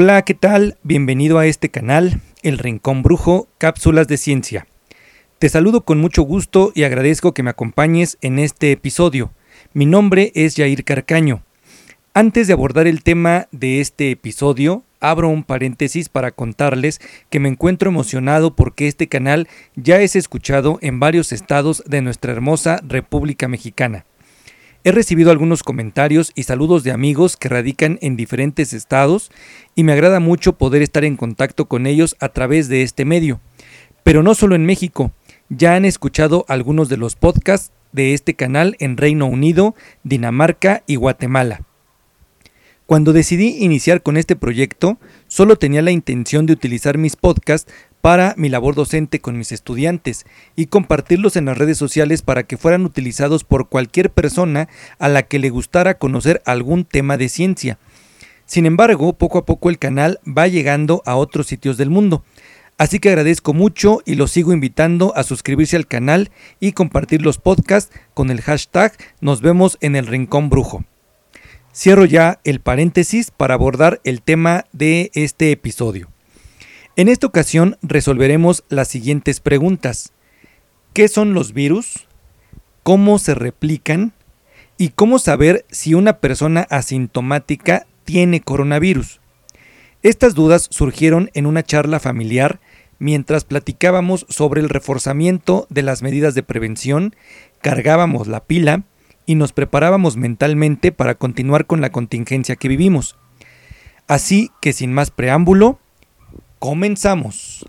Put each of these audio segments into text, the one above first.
Hola, ¿qué tal? Bienvenido a este canal, El Rincón Brujo, Cápsulas de Ciencia. Te saludo con mucho gusto y agradezco que me acompañes en este episodio. Mi nombre es Jair Carcaño. Antes de abordar el tema de este episodio, abro un paréntesis para contarles que me encuentro emocionado porque este canal ya es escuchado en varios estados de nuestra hermosa República Mexicana. He recibido algunos comentarios y saludos de amigos que radican en diferentes estados y me agrada mucho poder estar en contacto con ellos a través de este medio. Pero no solo en México, ya han escuchado algunos de los podcasts de este canal en Reino Unido, Dinamarca y Guatemala. Cuando decidí iniciar con este proyecto, solo tenía la intención de utilizar mis podcasts para mi labor docente con mis estudiantes y compartirlos en las redes sociales para que fueran utilizados por cualquier persona a la que le gustara conocer algún tema de ciencia. Sin embargo, poco a poco el canal va llegando a otros sitios del mundo. Así que agradezco mucho y los sigo invitando a suscribirse al canal y compartir los podcasts con el hashtag Nos vemos en el Rincón Brujo. Cierro ya el paréntesis para abordar el tema de este episodio. En esta ocasión resolveremos las siguientes preguntas. ¿Qué son los virus? ¿Cómo se replican? ¿Y cómo saber si una persona asintomática tiene coronavirus? Estas dudas surgieron en una charla familiar mientras platicábamos sobre el reforzamiento de las medidas de prevención, cargábamos la pila y nos preparábamos mentalmente para continuar con la contingencia que vivimos. Así que sin más preámbulo, comenzamos.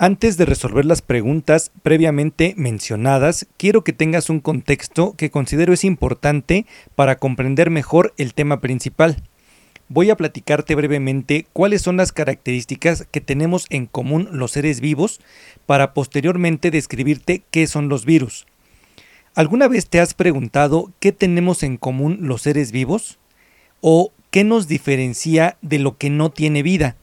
Antes de resolver las preguntas previamente mencionadas, quiero que tengas un contexto que considero es importante para comprender mejor el tema principal. Voy a platicarte brevemente cuáles son las características que tenemos en común los seres vivos para posteriormente describirte qué son los virus. ¿Alguna vez te has preguntado qué tenemos en común los seres vivos? ¿O qué nos diferencia de lo que no tiene vida?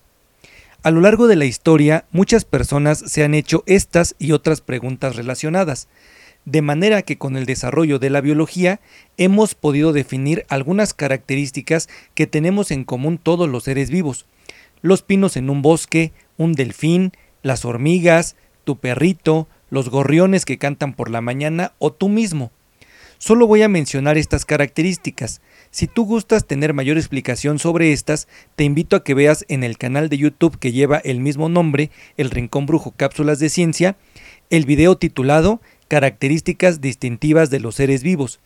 A lo largo de la historia, muchas personas se han hecho estas y otras preguntas relacionadas, de manera que con el desarrollo de la biología hemos podido definir algunas características que tenemos en común todos los seres vivos. Los pinos en un bosque, un delfín, las hormigas, tu perrito, los gorriones que cantan por la mañana o tú mismo. Solo voy a mencionar estas características, si tú gustas tener mayor explicación sobre estas, te invito a que veas en el canal de YouTube que lleva el mismo nombre, El Rincón Brujo Cápsulas de Ciencia, el video titulado Características distintivas de los seres vivos.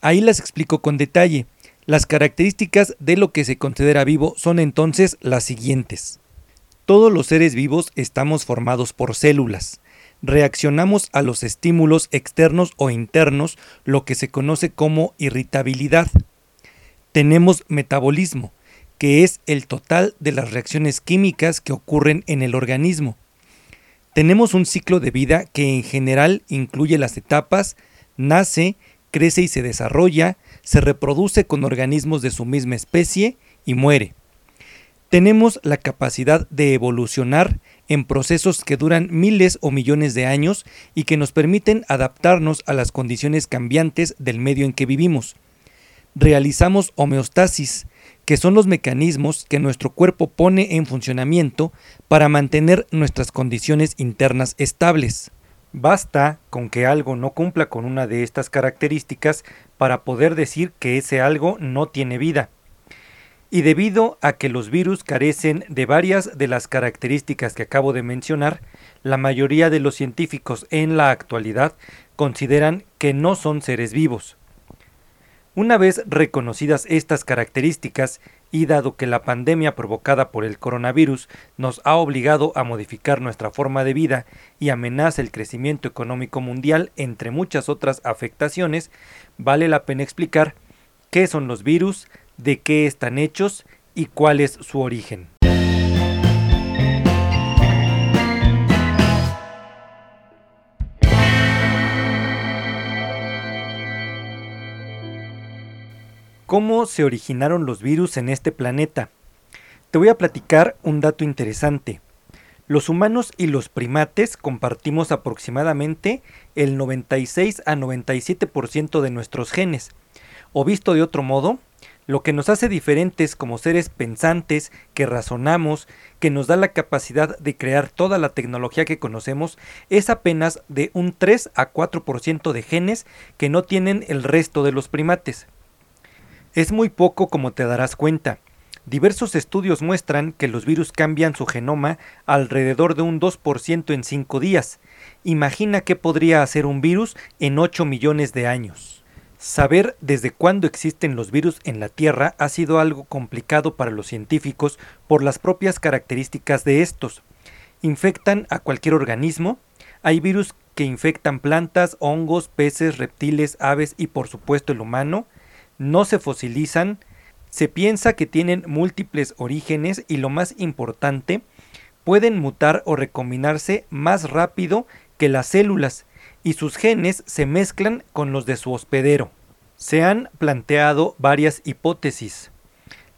Ahí las explico con detalle. Las características de lo que se considera vivo son entonces las siguientes. Todos los seres vivos estamos formados por células. Reaccionamos a los estímulos externos o internos, lo que se conoce como irritabilidad tenemos metabolismo, que es el total de las reacciones químicas que ocurren en el organismo. Tenemos un ciclo de vida que en general incluye las etapas nace, crece y se desarrolla, se reproduce con organismos de su misma especie y muere. Tenemos la capacidad de evolucionar en procesos que duran miles o millones de años y que nos permiten adaptarnos a las condiciones cambiantes del medio en que vivimos realizamos homeostasis, que son los mecanismos que nuestro cuerpo pone en funcionamiento para mantener nuestras condiciones internas estables. Basta con que algo no cumpla con una de estas características para poder decir que ese algo no tiene vida. Y debido a que los virus carecen de varias de las características que acabo de mencionar, la mayoría de los científicos en la actualidad consideran que no son seres vivos. Una vez reconocidas estas características y dado que la pandemia provocada por el coronavirus nos ha obligado a modificar nuestra forma de vida y amenaza el crecimiento económico mundial entre muchas otras afectaciones, vale la pena explicar qué son los virus, de qué están hechos y cuál es su origen. ¿Cómo se originaron los virus en este planeta? Te voy a platicar un dato interesante. Los humanos y los primates compartimos aproximadamente el 96 a 97% de nuestros genes. O visto de otro modo, lo que nos hace diferentes como seres pensantes, que razonamos, que nos da la capacidad de crear toda la tecnología que conocemos, es apenas de un 3 a 4% de genes que no tienen el resto de los primates. Es muy poco como te darás cuenta. Diversos estudios muestran que los virus cambian su genoma alrededor de un 2% en 5 días. Imagina qué podría hacer un virus en 8 millones de años. Saber desde cuándo existen los virus en la Tierra ha sido algo complicado para los científicos por las propias características de estos. Infectan a cualquier organismo. Hay virus que infectan plantas, hongos, peces, reptiles, aves y por supuesto el humano. No se fosilizan, se piensa que tienen múltiples orígenes y lo más importante, pueden mutar o recombinarse más rápido que las células y sus genes se mezclan con los de su hospedero. Se han planteado varias hipótesis.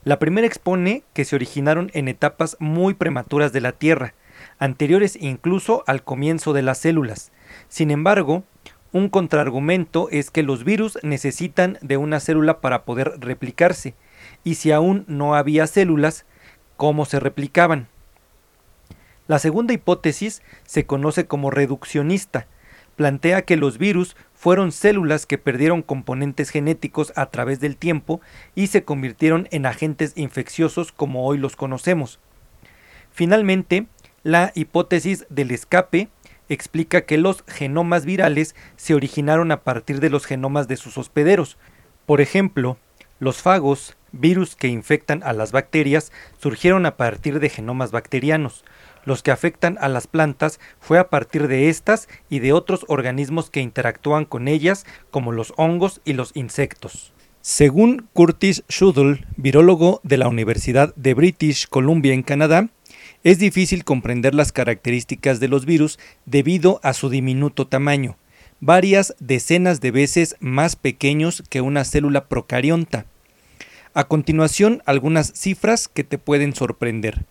La primera expone que se originaron en etapas muy prematuras de la Tierra, anteriores incluso al comienzo de las células. Sin embargo, un contraargumento es que los virus necesitan de una célula para poder replicarse, y si aún no había células, cómo se replicaban. La segunda hipótesis se conoce como reduccionista. Plantea que los virus fueron células que perdieron componentes genéticos a través del tiempo y se convirtieron en agentes infecciosos como hoy los conocemos. Finalmente, la hipótesis del escape explica que los genomas virales se originaron a partir de los genomas de sus hospederos. Por ejemplo, los fagos, virus que infectan a las bacterias, surgieron a partir de genomas bacterianos. Los que afectan a las plantas fue a partir de estas y de otros organismos que interactúan con ellas, como los hongos y los insectos. Según Curtis Shuttle, virólogo de la Universidad de British Columbia en Canadá, es difícil comprender las características de los virus debido a su diminuto tamaño varias decenas de veces más pequeños que una célula procarionta. A continuación, algunas cifras que te pueden sorprender.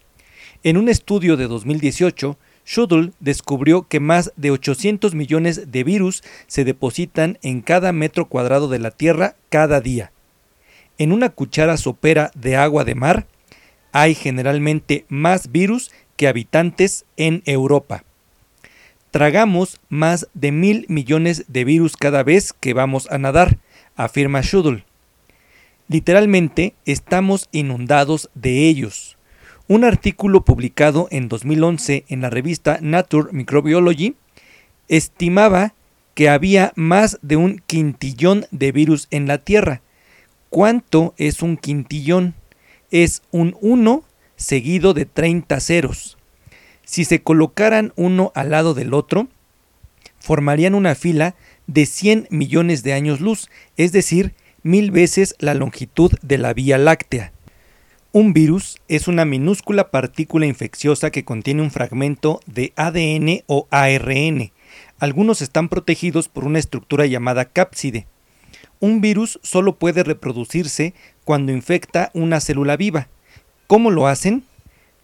En un estudio de 2018, Shuttle descubrió que más de 800 millones de virus se depositan en cada metro cuadrado de la Tierra cada día. En una cuchara sopera de agua de mar hay generalmente más virus que habitantes en Europa. Tragamos más de mil millones de virus cada vez que vamos a nadar, afirma Shuttle. Literalmente estamos inundados de ellos. Un artículo publicado en 2011 en la revista Nature Microbiology estimaba que había más de un quintillón de virus en la Tierra. ¿Cuánto es un quintillón? Es un 1 seguido de 30 ceros. Si se colocaran uno al lado del otro, formarían una fila de 100 millones de años luz, es decir, mil veces la longitud de la Vía Láctea. Un virus es una minúscula partícula infecciosa que contiene un fragmento de ADN o ARN. Algunos están protegidos por una estructura llamada cápside. Un virus solo puede reproducirse cuando infecta una célula viva. ¿Cómo lo hacen?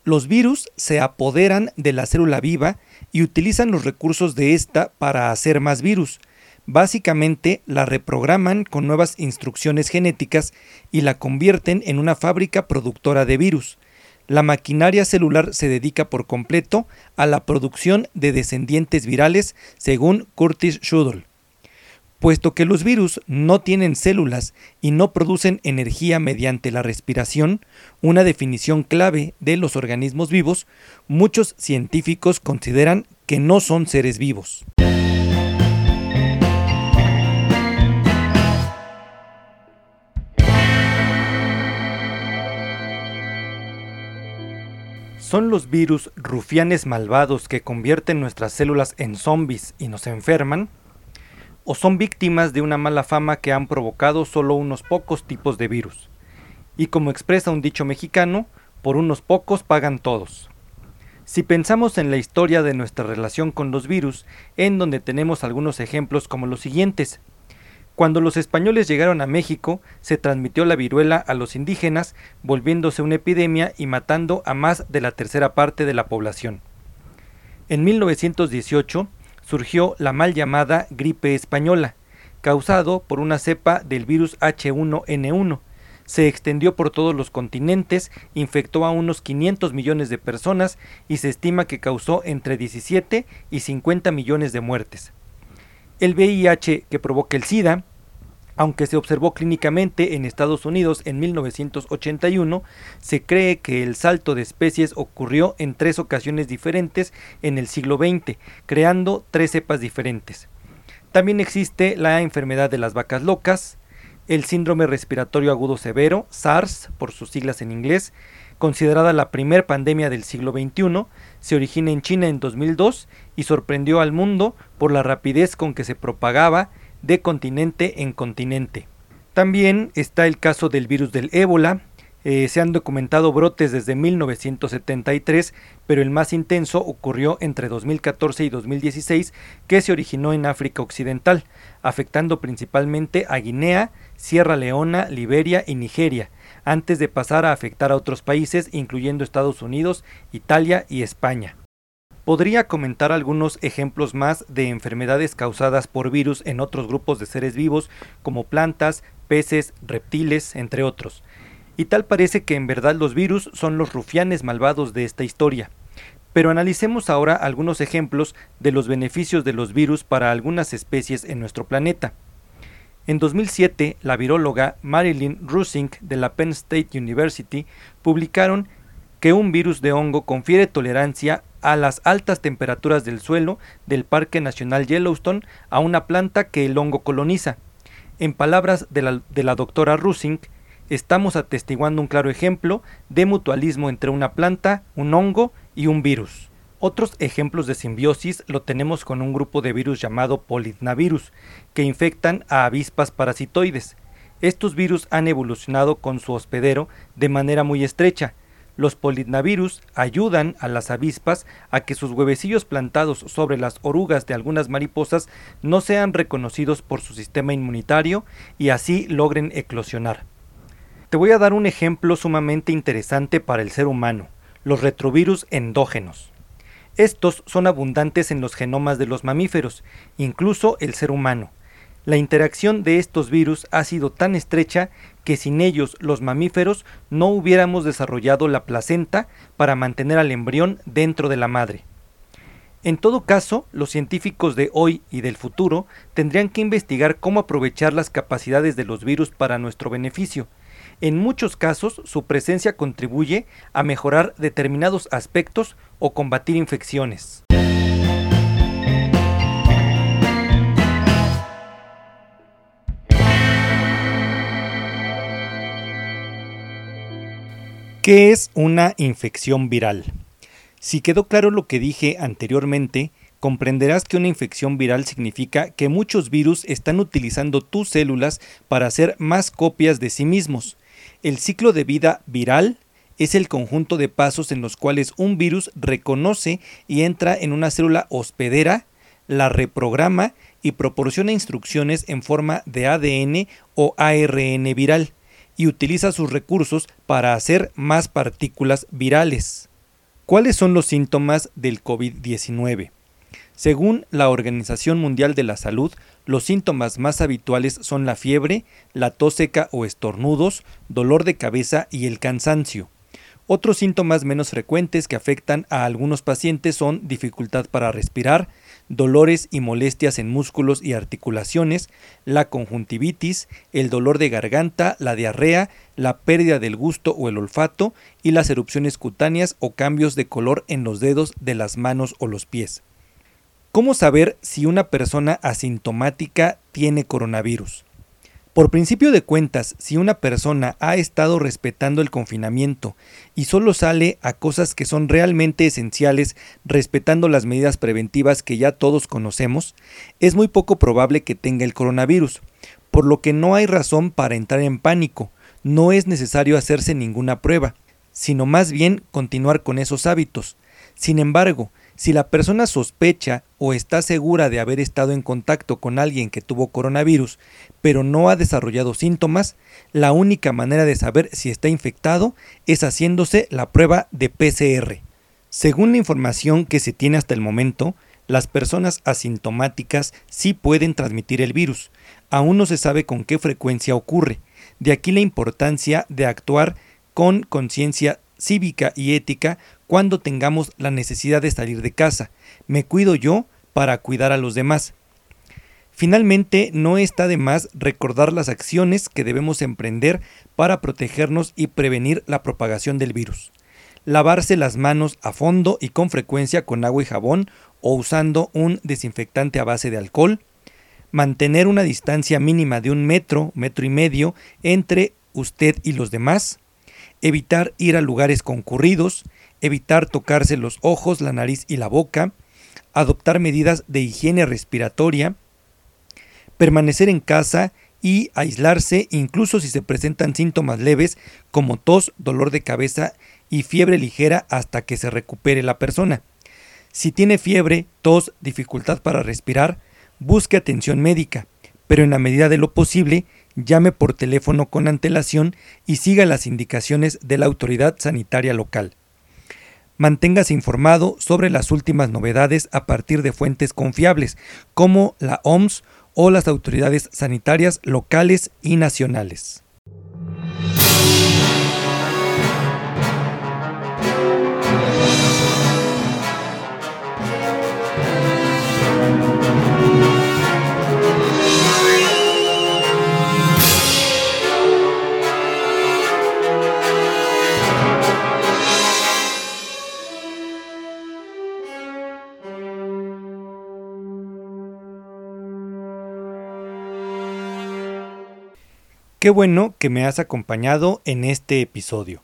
Los virus se apoderan de la célula viva y utilizan los recursos de esta para hacer más virus. Básicamente la reprograman con nuevas instrucciones genéticas y la convierten en una fábrica productora de virus. La maquinaria celular se dedica por completo a la producción de descendientes virales, según Curtis Shuttle. Puesto que los virus no tienen células y no producen energía mediante la respiración, una definición clave de los organismos vivos, muchos científicos consideran que no son seres vivos. ¿Son los virus rufianes malvados que convierten nuestras células en zombies y nos enferman? o son víctimas de una mala fama que han provocado solo unos pocos tipos de virus. Y como expresa un dicho mexicano, por unos pocos pagan todos. Si pensamos en la historia de nuestra relación con los virus, en donde tenemos algunos ejemplos como los siguientes. Cuando los españoles llegaron a México, se transmitió la viruela a los indígenas, volviéndose una epidemia y matando a más de la tercera parte de la población. En 1918 surgió la mal llamada gripe española, causado por una cepa del virus H1N1. Se extendió por todos los continentes, infectó a unos 500 millones de personas y se estima que causó entre 17 y 50 millones de muertes. El VIH que provoca el SIDA, aunque se observó clínicamente en Estados Unidos en 1981, se cree que el salto de especies ocurrió en tres ocasiones diferentes en el siglo XX, creando tres cepas diferentes. También existe la enfermedad de las vacas locas, el síndrome respiratorio agudo severo, SARS por sus siglas en inglés, considerada la primer pandemia del siglo XXI, se origina en China en 2002 y sorprendió al mundo por la rapidez con que se propagaba de continente en continente. También está el caso del virus del ébola. Eh, se han documentado brotes desde 1973, pero el más intenso ocurrió entre 2014 y 2016, que se originó en África Occidental, afectando principalmente a Guinea, Sierra Leona, Liberia y Nigeria, antes de pasar a afectar a otros países, incluyendo Estados Unidos, Italia y España. Podría comentar algunos ejemplos más de enfermedades causadas por virus en otros grupos de seres vivos, como plantas, peces, reptiles, entre otros. Y tal parece que en verdad los virus son los rufianes malvados de esta historia. Pero analicemos ahora algunos ejemplos de los beneficios de los virus para algunas especies en nuestro planeta. En 2007, la viróloga Marilyn Rusink de la Penn State University publicaron que un virus de hongo confiere tolerancia a las altas temperaturas del suelo del Parque Nacional Yellowstone a una planta que el hongo coloniza. En palabras de la, de la doctora Rusink, estamos atestiguando un claro ejemplo de mutualismo entre una planta, un hongo y un virus. Otros ejemplos de simbiosis lo tenemos con un grupo de virus llamado polidnavirus, que infectan a avispas parasitoides. Estos virus han evolucionado con su hospedero de manera muy estrecha. Los polidnavirus ayudan a las avispas a que sus huevecillos plantados sobre las orugas de algunas mariposas no sean reconocidos por su sistema inmunitario y así logren eclosionar. Te voy a dar un ejemplo sumamente interesante para el ser humano, los retrovirus endógenos. Estos son abundantes en los genomas de los mamíferos, incluso el ser humano. La interacción de estos virus ha sido tan estrecha que sin ellos los mamíferos no hubiéramos desarrollado la placenta para mantener al embrión dentro de la madre. En todo caso, los científicos de hoy y del futuro tendrían que investigar cómo aprovechar las capacidades de los virus para nuestro beneficio, en muchos casos, su presencia contribuye a mejorar determinados aspectos o combatir infecciones. ¿Qué es una infección viral? Si quedó claro lo que dije anteriormente, comprenderás que una infección viral significa que muchos virus están utilizando tus células para hacer más copias de sí mismos. El ciclo de vida viral es el conjunto de pasos en los cuales un virus reconoce y entra en una célula hospedera, la reprograma y proporciona instrucciones en forma de ADN o ARN viral y utiliza sus recursos para hacer más partículas virales. ¿Cuáles son los síntomas del COVID-19? Según la Organización Mundial de la Salud, los síntomas más habituales son la fiebre, la tos seca o estornudos, dolor de cabeza y el cansancio. Otros síntomas menos frecuentes que afectan a algunos pacientes son dificultad para respirar, dolores y molestias en músculos y articulaciones, la conjuntivitis, el dolor de garganta, la diarrea, la pérdida del gusto o el olfato y las erupciones cutáneas o cambios de color en los dedos de las manos o los pies. ¿Cómo saber si una persona asintomática tiene coronavirus? Por principio de cuentas, si una persona ha estado respetando el confinamiento y solo sale a cosas que son realmente esenciales respetando las medidas preventivas que ya todos conocemos, es muy poco probable que tenga el coronavirus, por lo que no hay razón para entrar en pánico, no es necesario hacerse ninguna prueba, sino más bien continuar con esos hábitos. Sin embargo, Si la persona sospecha o está segura de haber estado en contacto con alguien que tuvo coronavirus, pero no ha desarrollado síntomas, la única manera de saber si está infectado es haciéndose la prueba de PCR. Según la información que se tiene hasta el momento, las personas asintomáticas sí pueden transmitir el virus. Aún no se sabe con qué frecuencia ocurre. De aquí la importancia de actuar con conciencia cívica y ética cuando tengamos la necesidad de salir de casa. Me cuido yo para cuidar a los demás. Finalmente, no está de más recordar las acciones que debemos emprender para protegernos y prevenir la propagación del virus. Lavarse las manos a fondo y con frecuencia con agua y jabón o usando un desinfectante a base de alcohol. Mantener una distancia mínima de un metro, metro y medio entre usted y los demás. Evitar ir a lugares concurridos evitar tocarse los ojos, la nariz y la boca, adoptar medidas de higiene respiratoria, permanecer en casa y aislarse incluso si se presentan síntomas leves como tos, dolor de cabeza y fiebre ligera hasta que se recupere la persona. Si tiene fiebre, tos, dificultad para respirar, busque atención médica, pero en la medida de lo posible, llame por teléfono con antelación y siga las indicaciones de la autoridad sanitaria local. Manténgase informado sobre las últimas novedades a partir de fuentes confiables, como la OMS o las autoridades sanitarias locales y nacionales. Qué bueno que me has acompañado en este episodio.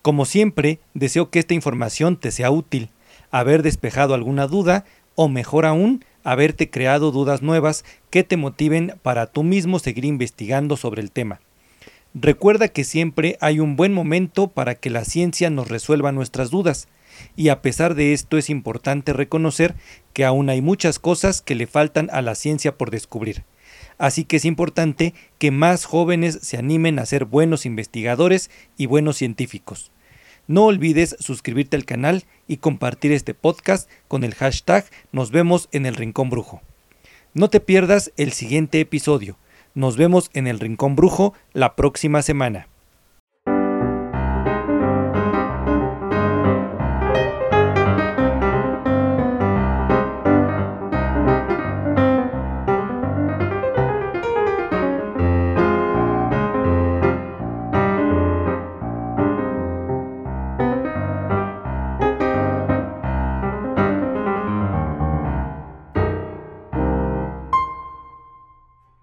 Como siempre, deseo que esta información te sea útil, haber despejado alguna duda o mejor aún, haberte creado dudas nuevas que te motiven para tú mismo seguir investigando sobre el tema. Recuerda que siempre hay un buen momento para que la ciencia nos resuelva nuestras dudas, y a pesar de esto es importante reconocer que aún hay muchas cosas que le faltan a la ciencia por descubrir así que es importante que más jóvenes se animen a ser buenos investigadores y buenos científicos. No olvides suscribirte al canal y compartir este podcast con el hashtag Nos vemos en el Rincón Brujo. No te pierdas el siguiente episodio. Nos vemos en el Rincón Brujo la próxima semana.